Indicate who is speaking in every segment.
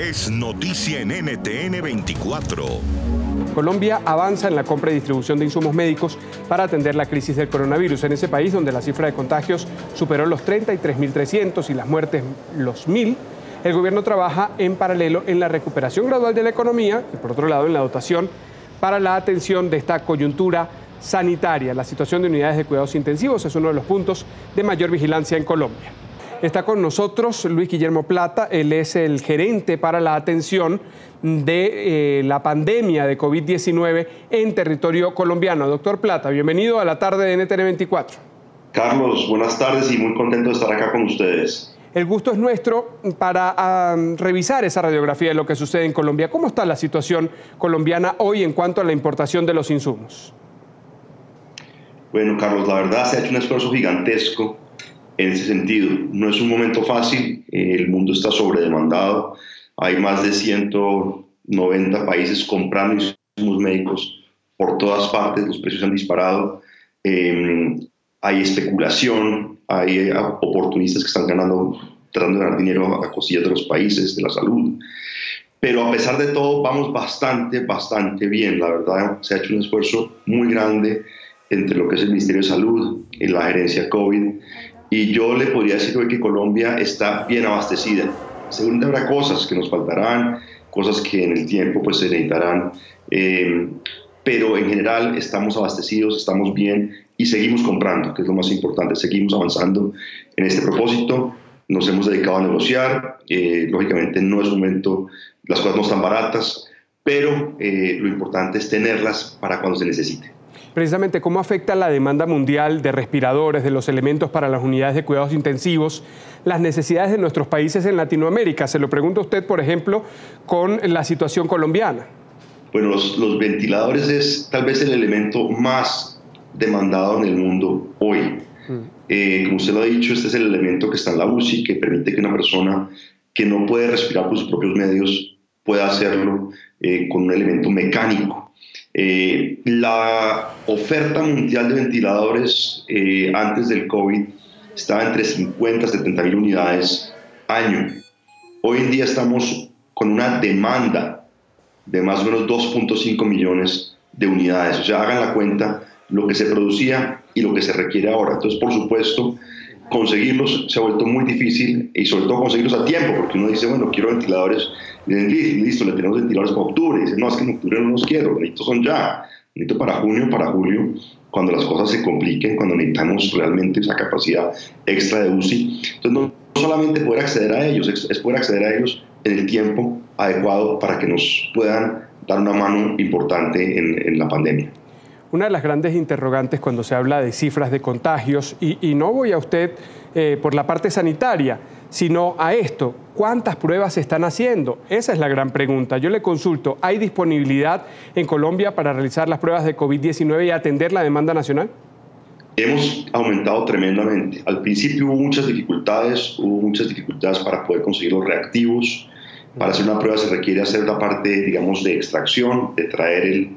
Speaker 1: es noticia en NTN 24.
Speaker 2: Colombia avanza en la compra y distribución de insumos médicos para atender la crisis del coronavirus en ese país donde la cifra de contagios superó los 33.300 y las muertes los 1.000. El gobierno trabaja en paralelo en la recuperación gradual de la economía y por otro lado en la dotación para la atención de esta coyuntura sanitaria. La situación de unidades de cuidados intensivos es uno de los puntos de mayor vigilancia en Colombia. Está con nosotros Luis Guillermo Plata, él es el gerente para la atención de eh, la pandemia de COVID-19 en territorio colombiano. Doctor Plata, bienvenido a la tarde de NTN 24.
Speaker 3: Carlos, buenas tardes y muy contento de estar acá con ustedes.
Speaker 2: El gusto es nuestro para revisar esa radiografía de lo que sucede en Colombia. ¿Cómo está la situación colombiana hoy en cuanto a la importación de los insumos?
Speaker 3: Bueno, Carlos, la verdad se ha hecho un esfuerzo gigantesco en ese sentido. No es un momento fácil, el mundo está sobredemandado, hay más de 190 países comprando insumos médicos por todas partes, los precios han disparado, em, hay especulación, hay eh, oportunistas que están ganando, tratando de ganar dinero a cosillas de los países, de la salud. Pero a pesar de todo, vamos bastante, bastante bien. La verdad, se ha hecho un esfuerzo muy grande entre lo que es el Ministerio de Salud y la gerencia COVID y yo le podría decir hoy que Colombia está bien abastecida. Según habrá cosas que nos faltarán, cosas que en el tiempo pues se necesitarán, eh, pero en general estamos abastecidos, estamos bien y seguimos comprando, que es lo más importante, seguimos avanzando en este propósito, nos hemos dedicado a negociar, eh, lógicamente no es un momento, las cosas no están baratas, pero eh, lo importante es tenerlas para cuando se necesite
Speaker 2: precisamente cómo afecta la demanda mundial de respiradores, de los elementos para las unidades de cuidados intensivos, las necesidades de nuestros países en Latinoamérica. Se lo pregunto a usted, por ejemplo, con la situación colombiana.
Speaker 3: Bueno, los, ventiladores es tal vez el elemento más demandado en el mundo hoy. Mm. Eh, como usted lo ha dicho, este es el elemento que está en la UCI, que permite que una persona que no puede respirar por sus propios medios pueda hacerlo eh, con un elemento mecánico. Eh, la oferta mundial de ventiladores eh, antes del COVID estaba entre 50 y 70 mil unidades año. Hoy en día estamos con una demanda de más o menos 2.5 millones de unidades. O sea, hagan la cuenta lo que se producía y lo que se requiere ahora. Entonces, por supuesto, conseguirlos se ha vuelto muy difícil y sobre todo conseguirlos a tiempo, porque uno dice, bueno, quiero ventiladores listo, le tenemos ventiladores para octubre. Dice, no, es que en octubre no los quiero, necesito son ya. Necesito para junio, para julio, cuando las cosas se compliquen, cuando necesitamos realmente esa capacidad extra de UCI. Entonces, no solamente poder acceder a ellos, es poder acceder a ellos en el tiempo adecuado para que nos puedan dar una mano importante en, la pandemia.
Speaker 2: Una de las grandes interrogantes cuando se habla de cifras de contagios, y, no voy a usted eh, por la parte sanitaria, sino a esto, ¿cuántas pruebas se están haciendo? Esa es la gran pregunta. Yo le consulto, ¿hay disponibilidad en Colombia para realizar las pruebas de COVID-19 y atender la demanda nacional?
Speaker 3: Hemos aumentado tremendamente. Al principio hubo muchas dificultades, hubo muchas dificultades para poder conseguir los reactivos. Para hacer una prueba se requiere hacer la parte, digamos, de extracción, de traer el,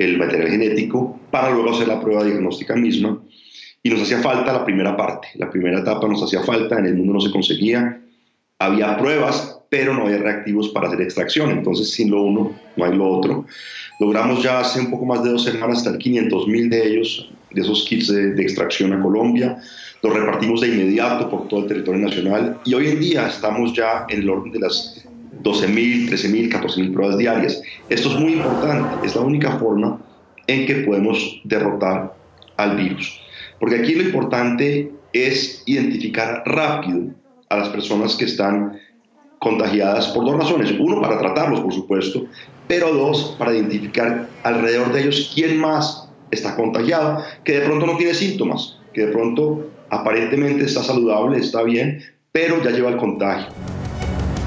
Speaker 3: el material genético, para luego hacer la prueba diagnóstica misma. Y nos hacía falta la primera parte, la primera etapa nos hacía falta, en el mundo no se conseguía, había pruebas, pero no había reactivos para hacer extracción, entonces sin lo uno no hay lo otro. Logramos ya hace un poco más de dos semanas estar 500 mil de ellos, de esos kits de, de extracción a Colombia, los repartimos de inmediato por todo el territorio nacional. Y hoy en día estamos ya en el orden de las 12.000, 13.000, 14.000 pruebas diarias. Esto es muy importante, es la única forma en que podemos derrotar al virus. Porque aquí lo importante es identificar rápido a las personas que están contagiadas por dos razones. Uno, para tratarlos, por supuesto, pero dos, para identificar alrededor de ellos quién más está contagiado, que de pronto no tiene síntomas, que de pronto aparentemente está saludable, está bien, pero ya lleva el contagio.